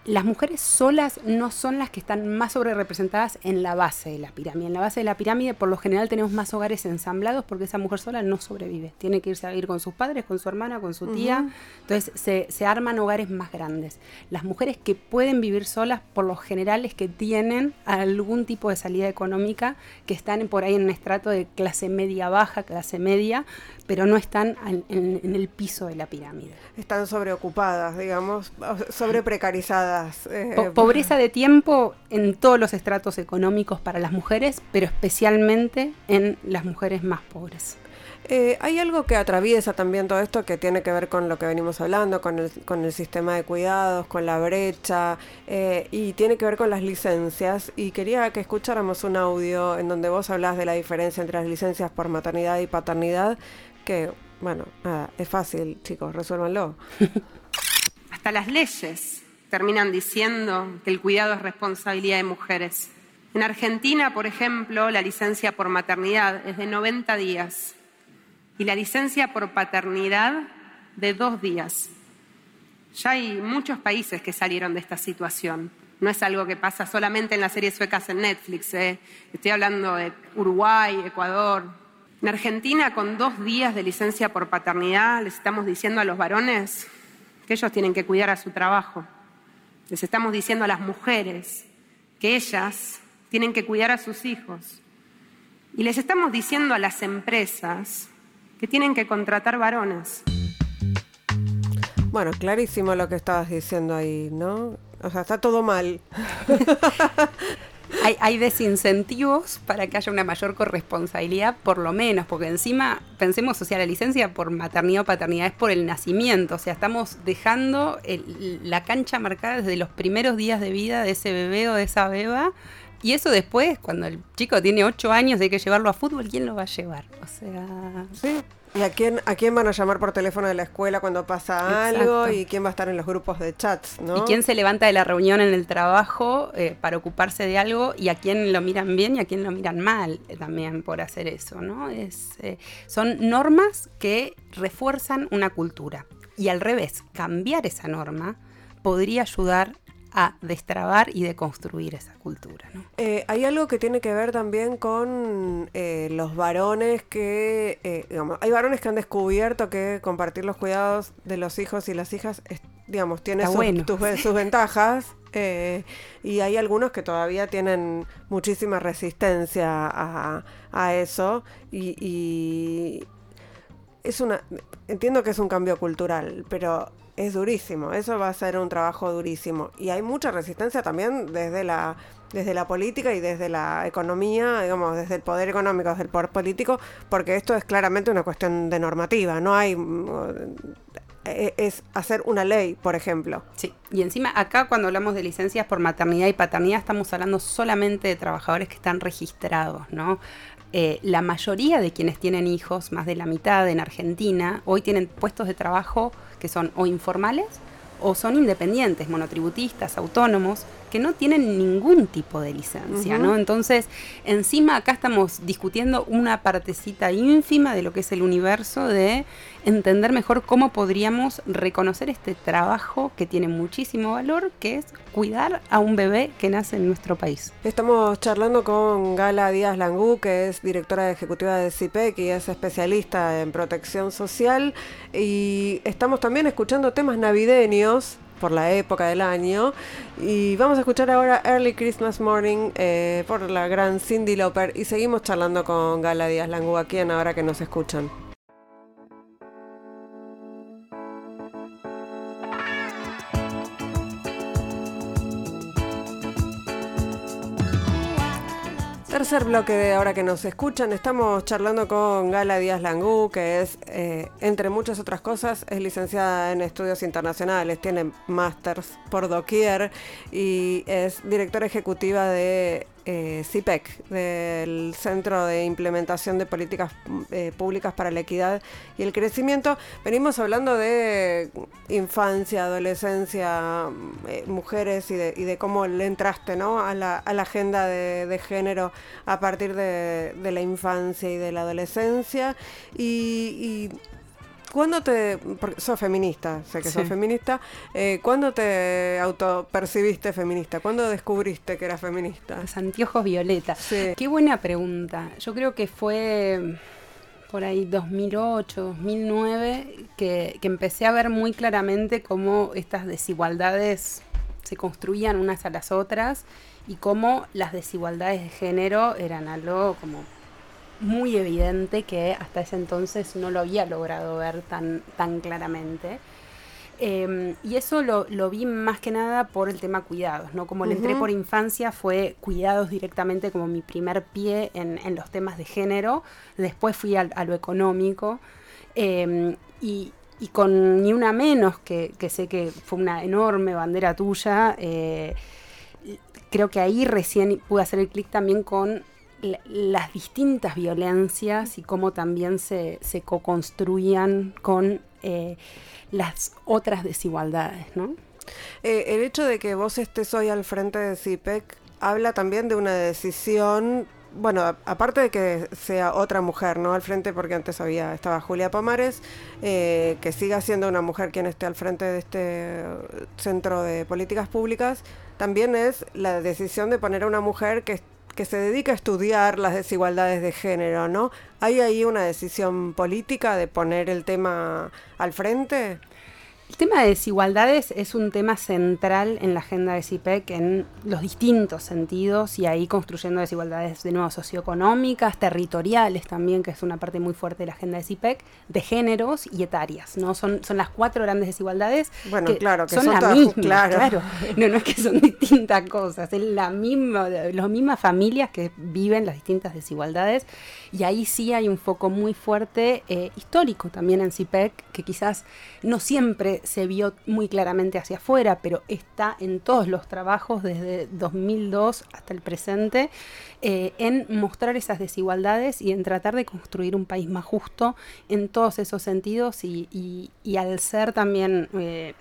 las mujeres solas no son las que están más sobre representadas en la base de la pirámide. En la base de la pirámide, por lo general, tenemos más hogares ensamblados porque esa mujer sola no sobrevive. Tiene que irse a vivir con sus padres, con su hermana, con su tía. Entonces, se, se, arman hogares más grandes. Las mujeres que pueden vivir solas, por lo general, es que tienen algún tipo de salida económica, que están por ahí en un estrato de clase media-baja, clase media, pero no están en, el piso de la pirámide. Están sobreocupadas, digamos, sobre Eh. pobreza de tiempo en todos los estratos económicos para las mujeres, pero especialmente en las mujeres más pobres. Eh, hay algo que atraviesa también todo esto que tiene que ver con lo que venimos hablando, con el, con el sistema de cuidados, con la brecha eh, y tiene que ver con las licencias. Y quería que escucháramos un audio en donde vos hablas de la diferencia entre las licencias por maternidad y paternidad, que, bueno, nada, es fácil, chicos, resuélvanlo. Hasta las leyes terminan diciendo que el cuidado es responsabilidad de mujeres. En Argentina, por ejemplo, la licencia por maternidad es de 90 días y la licencia por paternidad de dos días. Ya hay muchos países que salieron de esta situación. No es algo que pasa solamente en las series suecas en Netflix. ¿eh? Estoy hablando de Uruguay, Ecuador, en Argentina, con dos días de licencia por paternidad, les estamos diciendo a los varones que ellos tienen que cuidar a su trabajo. Les estamos diciendo a las mujeres que ellas tienen que cuidar a sus hijos. Y les estamos diciendo a las empresas que tienen que contratar varones. Bueno, clarísimo lo que estabas diciendo ahí, ¿no? O sea, está todo mal. hay, desincentivos para que haya una mayor corresponsabilidad, por lo menos, porque encima pensemos, o sea, la licencia por maternidad o paternidad es por el nacimiento, o sea, estamos dejando la cancha marcada desde los primeros días de vida de ese bebé o de esa beba. Y eso después, cuando el chico tiene 8 años y hay que llevarlo a fútbol, ¿quién lo va a llevar? O sea... Sí, ¿Y a quién, a quién van a llamar por teléfono de la escuela cuando pasa algo? ¿Y quién va a estar en los grupos de chats? ¿no? ¿Y quién se levanta de la reunión en el trabajo eh, para ocuparse de algo? ¿Y a quién lo miran bien y a quién lo miran mal eh, también por hacer eso? ¿no? Es, eh, son normas que refuerzan una cultura. Y al revés, cambiar esa norma podría ayudar a destrabar y deconstruir esa cultura. Eh, hay algo que tiene que ver también con eh, los varones que, eh, digamos, hay varones que han descubierto que compartir los cuidados de los hijos y las hijas, digamos, tiene sus, ventajas. y hay algunos que todavía tienen muchísima resistencia a, eso y, y es una entiendo que es un cambio cultural pero es durísimo, eso va a ser un trabajo durísimo. Y hay mucha resistencia también desde la, desde la política y desde la economía, digamos, desde el poder económico, desde el poder político, porque esto es claramente una cuestión de normativa, no hay... Eh, es hacer una ley, por ejemplo. Sí, y encima acá cuando hablamos de licencias por maternidad y paternidad estamos hablando solamente de trabajadores que están registrados, ¿no? Eh, la mayoría de quienes tienen hijos, más de la mitad en Argentina, hoy tienen puestos de trabajo que son o informales o son independientes, monotributistas, autónomos, que no tienen ningún tipo de licencia, ¿no? Entonces, encima acá estamos discutiendo una partecita ínfima de lo que es el universo de entender mejor cómo podríamos reconocer este trabajo que tiene muchísimo valor, que es cuidar a un bebé que nace en nuestro país. Estamos charlando con Gala Díaz Langú, que es directora ejecutiva de CIPEC y es especialista en protección social. Y estamos también escuchando temas navideños por la época del año. Y vamos a escuchar ahora Early Christmas Morning eh, por la gran Cindy Lauper. Y seguimos charlando con Gala Díaz Langú Ahora que nos escuchan. Tercer bloque de ahora que nos escuchan, estamos charlando con Gala Díaz Langú, que es, eh, entre muchas otras cosas, es licenciada en estudios internacionales, tiene másters por doquier y es directora ejecutiva de eh, CIPEC, del Centro de Implementación de Políticas eh, Públicas para la Equidad y el Crecimiento. Venimos hablando de infancia, adolescencia, eh, mujeres y de, cómo le entraste ¿no? a, la, agenda de, género a partir de, la infancia y de la adolescencia. y ¿Cuándo te, porque sos feminista, sé que sos feminista, eh, ¿cuándo te autopercibiste feminista? ¿Cuándo descubriste que eras feminista? Los anteojos violeta. Qué buena pregunta. Yo creo que fue por ahí 2008, 2009, que, que empecé a ver muy claramente cómo estas desigualdades se construían unas a las otras y cómo las desigualdades de género eran algo como muy evidente que hasta ese entonces no lo había logrado ver tan, tan claramente. Em, y eso lo, vi más que nada por el tema cuidados, ¿no? Como le entré por infancia, fue cuidados directamente como mi primer pie en, los temas de género. Después fui a, lo económico. Em, y, con ni una menos, que, que, sé que fue una enorme bandera tuya, eh, creo que ahí recién pude hacer el clic también con las distintas violencias y cómo también se, se co-construían con eh, las otras desigualdades, ¿no? Eh, el hecho de que vos estés hoy al frente de CIPEC habla también de una decisión bueno, aparte de que sea otra mujer, ¿no? Al frente, porque antes había, estaba Julia Pomares, eh, que siga siendo una mujer quien esté al frente de este centro de políticas públicas, también es la decisión de poner a una mujer que que se dedica a estudiar las desigualdades de género, ¿no? ¿Hay ahí una decisión política de poner el tema al frente? El tema de desigualdades es un tema central en la agenda de CIPEC en los distintos sentidos y ahí construyendo desigualdades de nuevo socioeconómicas, territoriales también, que es una parte muy fuerte de la agenda de CIPEC, de géneros y etarias, ¿no? Son, son las cuatro grandes desigualdades. Bueno, claro, que son, son la misma, claro. No, no es que son distintas cosas, es la misma, las mismas familias que viven las distintas desigualdades y ahí sí hay un foco muy fuerte eh, histórico también en CIPEC, que quizás no siempre se vio muy claramente hacia afuera, pero está en todos los trabajos desde 2002 hasta el presente, eh, en mostrar esas desigualdades y en tratar de construir un país más justo en todos esos sentidos y, al ser también eh,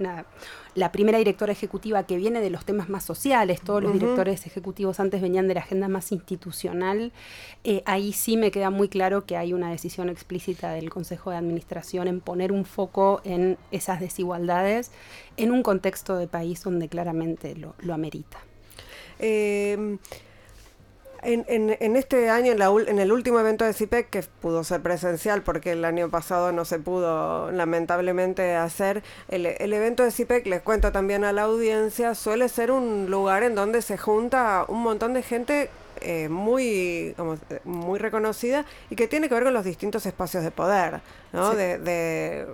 la primera directora ejecutiva que viene de los temas más sociales, todos los directores ejecutivos antes venían de la agenda más institucional, eh, ahí sí me queda muy claro que hay una decisión explícita del Consejo de Administración en poner un foco en esas desigualdades en un contexto de país donde claramente lo, amerita. Em, en, este año, en, el último evento de CIPEC, que pudo ser presencial porque el año pasado no se pudo lamentablemente hacer, el, el, evento de CIPEC, les cuento también a la audiencia, suele ser un lugar en donde se junta un montón de gente eh, muy, muy reconocida y que tiene que ver con los distintos espacios de poder, ¿no? De,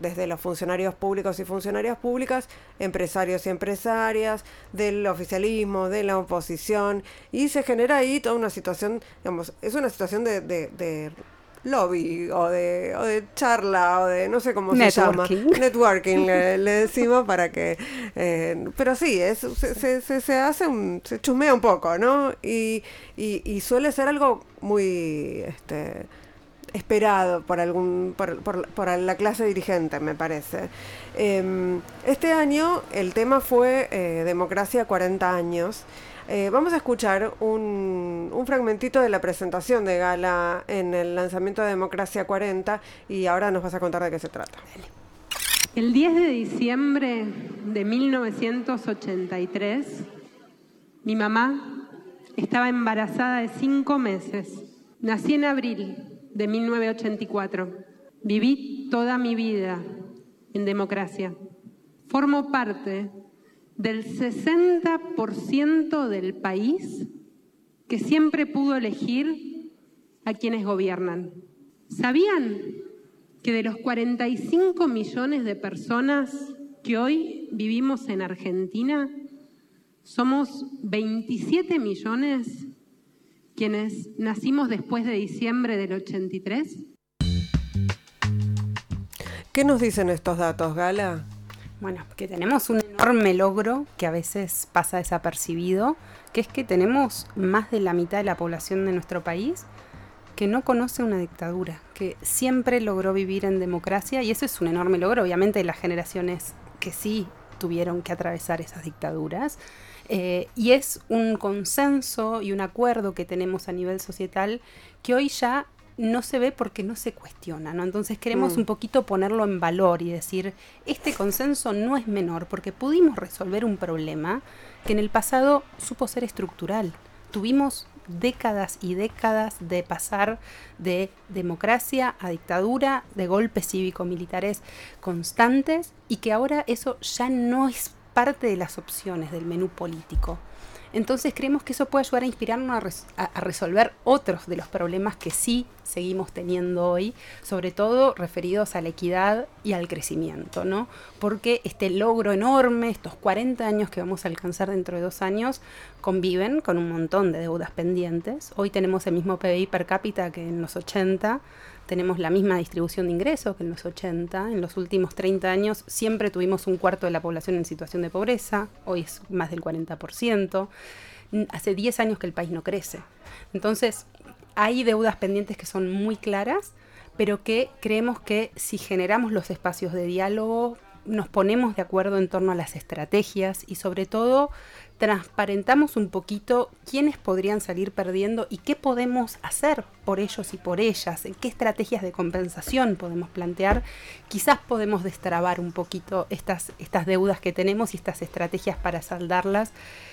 desde los funcionarios públicos y funcionarias públicas, empresarios y empresarias, del oficialismo, de la oposición, y se genera ahí toda una situación, digamos, es una situación de, de lobby o de, o de charla o de no sé cómo se llama. Networking le, decimos para que... Eh, pero sí, es, se, se, se, hace un... se chusmea un poco, ¿no? Y, y, y suele ser algo muy... este esperado por algún por, la clase dirigente, me parece. Em, este año el tema fue eh, Democracia 40 años. Eh, vamos a escuchar un, un, fragmentito de la presentación de Gala en el lanzamiento de Democracia 40 y ahora nos vas a contar de qué se trata. El 10 de diciembre de 1983, mi mamá estaba embarazada de cinco meses. Nací en abril de 1984. Viví toda mi vida en democracia. Formo parte del 60% del país que siempre pudo elegir a quienes gobiernan. ¿Sabían que de los 45 millones de personas que hoy vivimos en Argentina, somos 27 millones quienes nacimos después de diciembre del 83? ¿Qué nos dicen estos datos, Gala? Bueno, que tenemos un enorme logro que a veces pasa desapercibido, que es que tenemos más de la mitad de la población de nuestro país que no conoce una dictadura, que siempre logró vivir en democracia y eso es un enorme logro, obviamente las generaciones que sí tuvieron que atravesar esas dictaduras eh, y es un consenso y un acuerdo que tenemos a nivel societal que hoy ya no se ve porque no se cuestiona, ¿no? Entonces queremos mm. un poquito ponerlo en valor y decir, este consenso no es menor porque pudimos resolver un problema que en el pasado supo ser estructural. Tuvimos décadas y décadas de pasar de democracia a dictadura, de golpes cívico-militares constantes y que ahora eso ya no es parte de las opciones del menú político. Entonces creemos que eso puede ayudar a inspirarnos a, resolver otros de los problemas que sí seguimos teniendo hoy, sobre todo referidos a la equidad y al crecimiento, ¿no? Porque este logro enorme, estos 40 años que vamos a alcanzar dentro de dos años, conviven con un montón de deudas pendientes. Hoy tenemos el mismo PBI per cápita que en los 80 tenemos la misma distribución de ingresos que en los 80. En los últimos 30 años siempre tuvimos un cuarto de la población en situación de pobreza, hoy es más del 40%. Hace 10 años que el país no crece. Entonces, hay deudas pendientes que son muy claras, pero que creemos que si generamos los espacios de diálogo, nos ponemos de acuerdo en torno a las estrategias y sobre todo transparentamos un poquito quiénes podrían salir perdiendo y qué podemos hacer por ellos y por ellas, qué estrategias de compensación podemos plantear. Quizás podemos destrabar un poquito estas, estas deudas que tenemos y estas estrategias para saldarlas,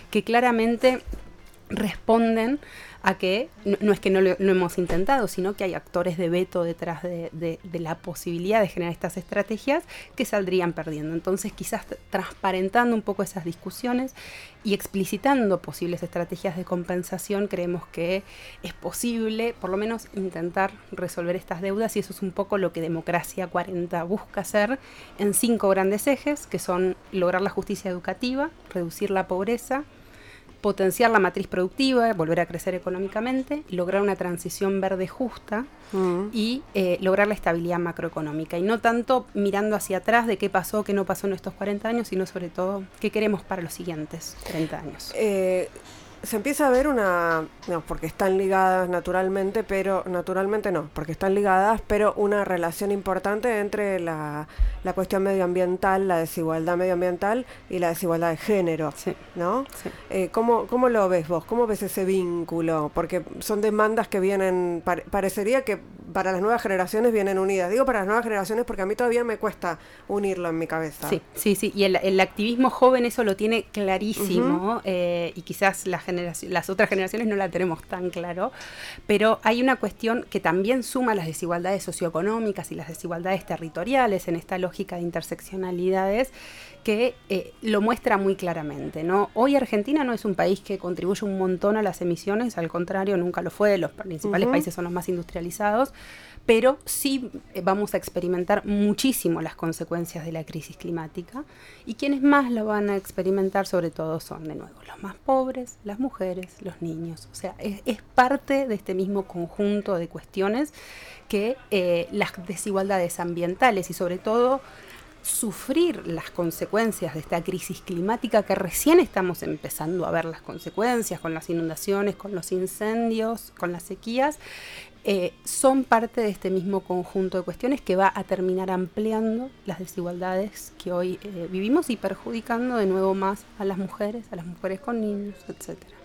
que claramente responden a que no, es que no lo hemos intentado, sino que hay actores de veto detrás de, la posibilidad de generar estas estrategias que saldrían perdiendo. Entonces quizás transparentando un poco esas discusiones y explicitando posibles estrategias de compensación, creemos que es posible por lo menos intentar resolver estas deudas y eso es un poco lo que Democracia 40 busca hacer en cinco grandes ejes, que son lograr la justicia educativa, reducir la pobreza, potenciar la matriz productiva, volver a crecer económicamente, lograr una transición verde justa mm. y eh, lograr la estabilidad macroeconómica. Y no tanto mirando hacia atrás de qué pasó, qué no pasó en estos 40 años, sino sobre todo qué queremos para los siguientes 30 años. Eh, se empieza a ver una, no, porque están ligadas naturalmente, pero naturalmente no, porque están ligadas, pero una relación importante entre la, la cuestión medioambiental, la desigualdad medioambiental y la desigualdad de género, ¿no? Eh, ¿cómo, ¿cómo, lo ves vos? ¿Cómo ves ese vínculo? Porque son demandas que vienen, parecería que para las nuevas generaciones vienen unidas. Digo para las nuevas generaciones porque a mí todavía me cuesta unirlo en mi cabeza. Sí, sí, sí, y el, el activismo joven eso lo tiene clarísimo eh, y quizás las las otras generaciones no la tenemos tan claro, pero hay una cuestión que también suma las desigualdades socioeconómicas y las desigualdades territoriales en esta lógica de interseccionalidades que eh, lo muestra muy claramente. ¿no? Hoy Argentina no es un país que contribuye un montón a las emisiones, al contrario, nunca lo fue, los principales países son los más industrializados, pero sí eh, vamos a experimentar muchísimo las consecuencias de la crisis climática y quienes más lo van a experimentar sobre todo son de nuevo los más pobres, las mujeres, los niños. O sea, es, parte de este mismo conjunto de cuestiones que eh, las desigualdades ambientales y sobre todo sufrir las consecuencias de esta crisis climática que recién estamos empezando a ver las consecuencias con las inundaciones, con los incendios, con las sequías, eh, son parte de este mismo conjunto de cuestiones que va a terminar ampliando las desigualdades que hoy eh, vivimos y perjudicando de nuevo más a las mujeres, a las mujeres con niños, etcétera.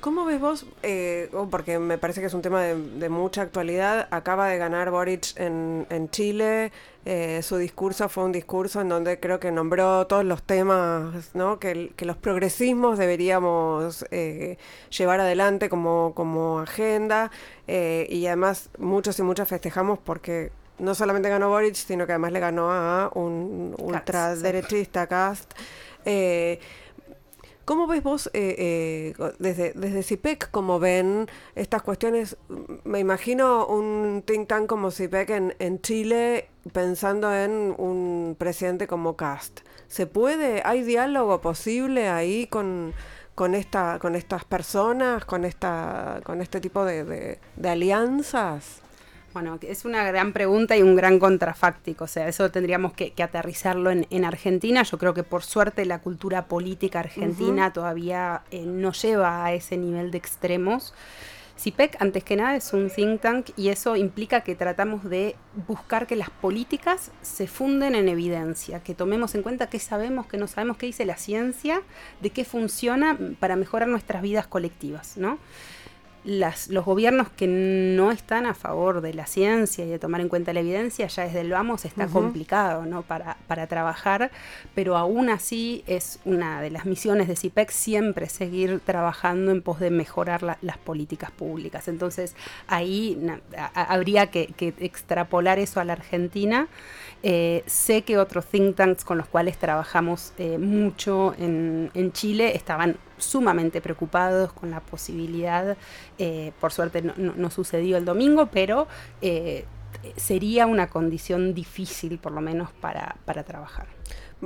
¿Cómo ves vos? Eh, oh, porque me parece que es un tema de, mucha actualidad. Acaba de ganar Boric en, Chile. Eh, su discurso fue un discurso en donde creo que nombró todos los temas ¿no? que, los progresismos deberíamos eh, llevar adelante como, como agenda. y además muchos y muchas festejamos porque no solamente ganó Boric, sino que además le ganó a un ultraderechista, Cast. ¿Cómo ves vos eh, eh, desde, desde CIPEC, cómo ven estas cuestiones? Me imagino un think tank como CIPEC en, en Chile pensando en un presidente como Cast. ¿Se puede? ¿Hay diálogo posible ahí con, con, esta, con estas personas, con, esta, con este tipo de alianzas? Bueno, es una gran pregunta y un gran contrafáctico, o sea, eso tendríamos que, aterrizarlo en, Argentina. Yo creo que por suerte la cultura política argentina todavía eh, no lleva a ese nivel de extremos. CIPEC, antes que nada, es un think tank y eso implica que tratamos de buscar que las políticas se funden en evidencia, que tomemos en cuenta qué sabemos, qué no sabemos, qué dice la ciencia, de qué funciona para mejorar nuestras vidas colectivas, ¿no? Las, los gobiernos que no están a favor de la ciencia y de tomar en cuenta la evidencia, ya desde el vamos está complicado ¿no? para, para trabajar, pero aún así es una de las misiones de CIPEC siempre seguir trabajando en pos de mejorar las políticas públicas. Entonces ahí habría que, extrapolar eso a la Argentina. Eh, sé que otros think tanks con los cuales trabajamos eh, mucho en, en Chile estaban sumamente preocupados con la posibilidad, eh, por suerte no, sucedió el domingo, pero eh, sería una condición difícil por lo menos para, para trabajar.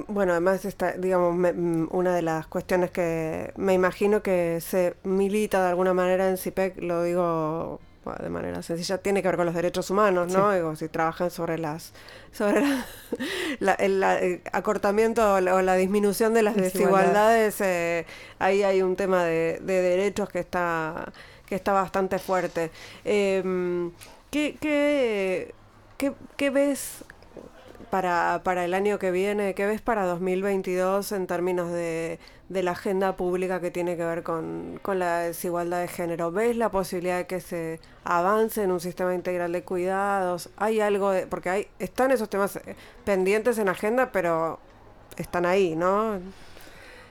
Bueno, además, está, digamos, mm, una de las cuestiones que me imagino que se milita de alguna manera en CIPEC, lo digo de manera sencilla, tiene que ver con los derechos humanos, ¿no? Digo, si trabajan sobre las sobre el, acortamiento o la, disminución de las desigualdades, eh, ahí hay un tema de, derechos que está que está bastante fuerte. Em, ¿qué, qué, qué, qué ves para, para el año que viene? ¿Qué ves para 2022 en términos de, de la agenda pública que tiene que ver con, con, la desigualdad de género? ¿Ves la posibilidad de que se avance en un sistema integral de cuidados? ¿Hay algo de, porque hay, están esos temas eh, pendientes en agenda, pero están ahí, ¿no?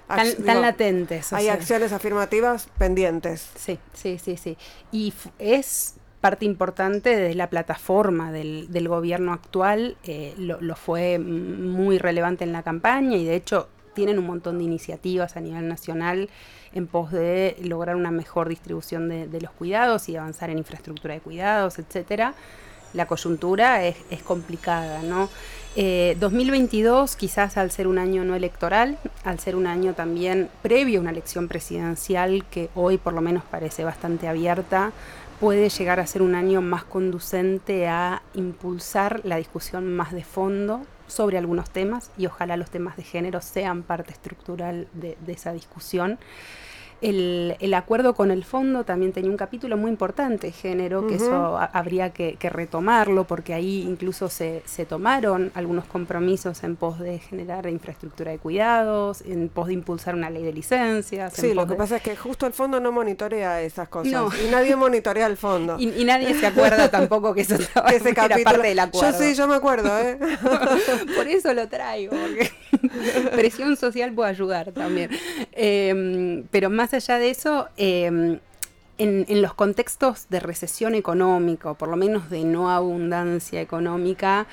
Tan, latentes. hay acciones afirmativas pendientes. Sí, sí, sí, sí. Y es parte importante de la plataforma del, gobierno actual, eh, lo, fue muy relevante en la campaña y de hecho tienen un montón de iniciativas a nivel nacional en pos de lograr una mejor distribución de, los cuidados y avanzar en infraestructura de cuidados, etcétera. La coyuntura es, complicada, ¿no? 2022, eh, quizás al ser un año no electoral, al ser un año también previo a una elección presidencial que hoy por lo menos parece bastante abierta, puede llegar a ser un año más conducente a impulsar la discusión más de fondo sobre algunos temas y ojalá los temas de género sean parte estructural de, esa discusión. El, acuerdo con el fondo también tenía un capítulo muy importante, género, que eso habría que, retomarlo, porque ahí incluso se, tomaron algunos compromisos en pos de generar infraestructura de cuidados, en pos de impulsar una ley de licencias. Sí, lo que pasa es que justo el fondo no monitorea esas cosas. Y nadie monitorea el fondo. Y, nadie se acuerda tampoco que eso Ese era parte del acuerdo. Yo sí, yo me acuerdo, ¿eh? Por eso lo traigo, porque presión social puede ayudar también. Em, pero más allá de eso, em, en, los contextos de recesión económica, por lo menos de no abundancia económica,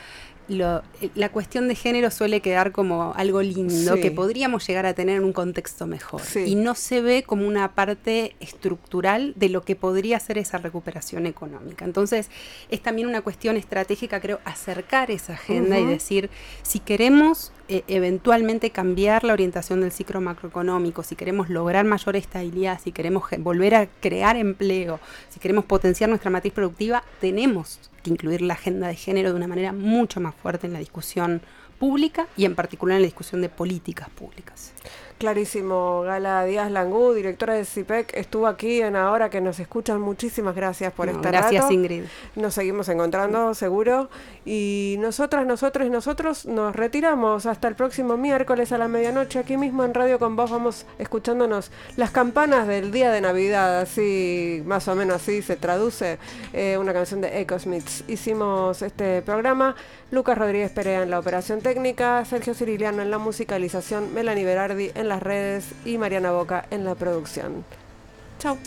la cuestión de género suele quedar como algo lindo que podríamos llegar a tener en un contexto mejor. Y no se ve como una parte estructural de lo que podría ser esa recuperación económica. Entonces, es también una cuestión estratégica, creo, acercar esa agenda y decir, si queremos e, eventualmente cambiar la orientación del ciclo macroeconómico, si queremos lograr mayor estabilidad, si queremos volver a crear empleo, si queremos potenciar nuestra matriz productiva, tenemos que incluir la agenda de género de una manera mucho más fuerte en la discusión pública y en particular en la discusión de políticas públicas. Clarísimo, Gala Díaz Langú, directora de CIPEC, estuvo aquí en Ahora que nos escuchan. Muchísimas gracias por estar este Gracias, Ingrid. Nos seguimos encontrando, seguro. Y nosotras, nosotros y nosotros nos retiramos hasta el próximo miércoles a la medianoche. Aquí mismo en Radio con Vos vamos escuchándonos las campanas del día de Navidad. Así, más o menos así se traduce eh, una canción de Echo Smiths. Hicimos este programa. Lucas Rodríguez Perea en la operación técnica, Sergio Ciriliano en la musicalización, Melanie Berardi en la las redes y Mariana Boca en la producción. Chao.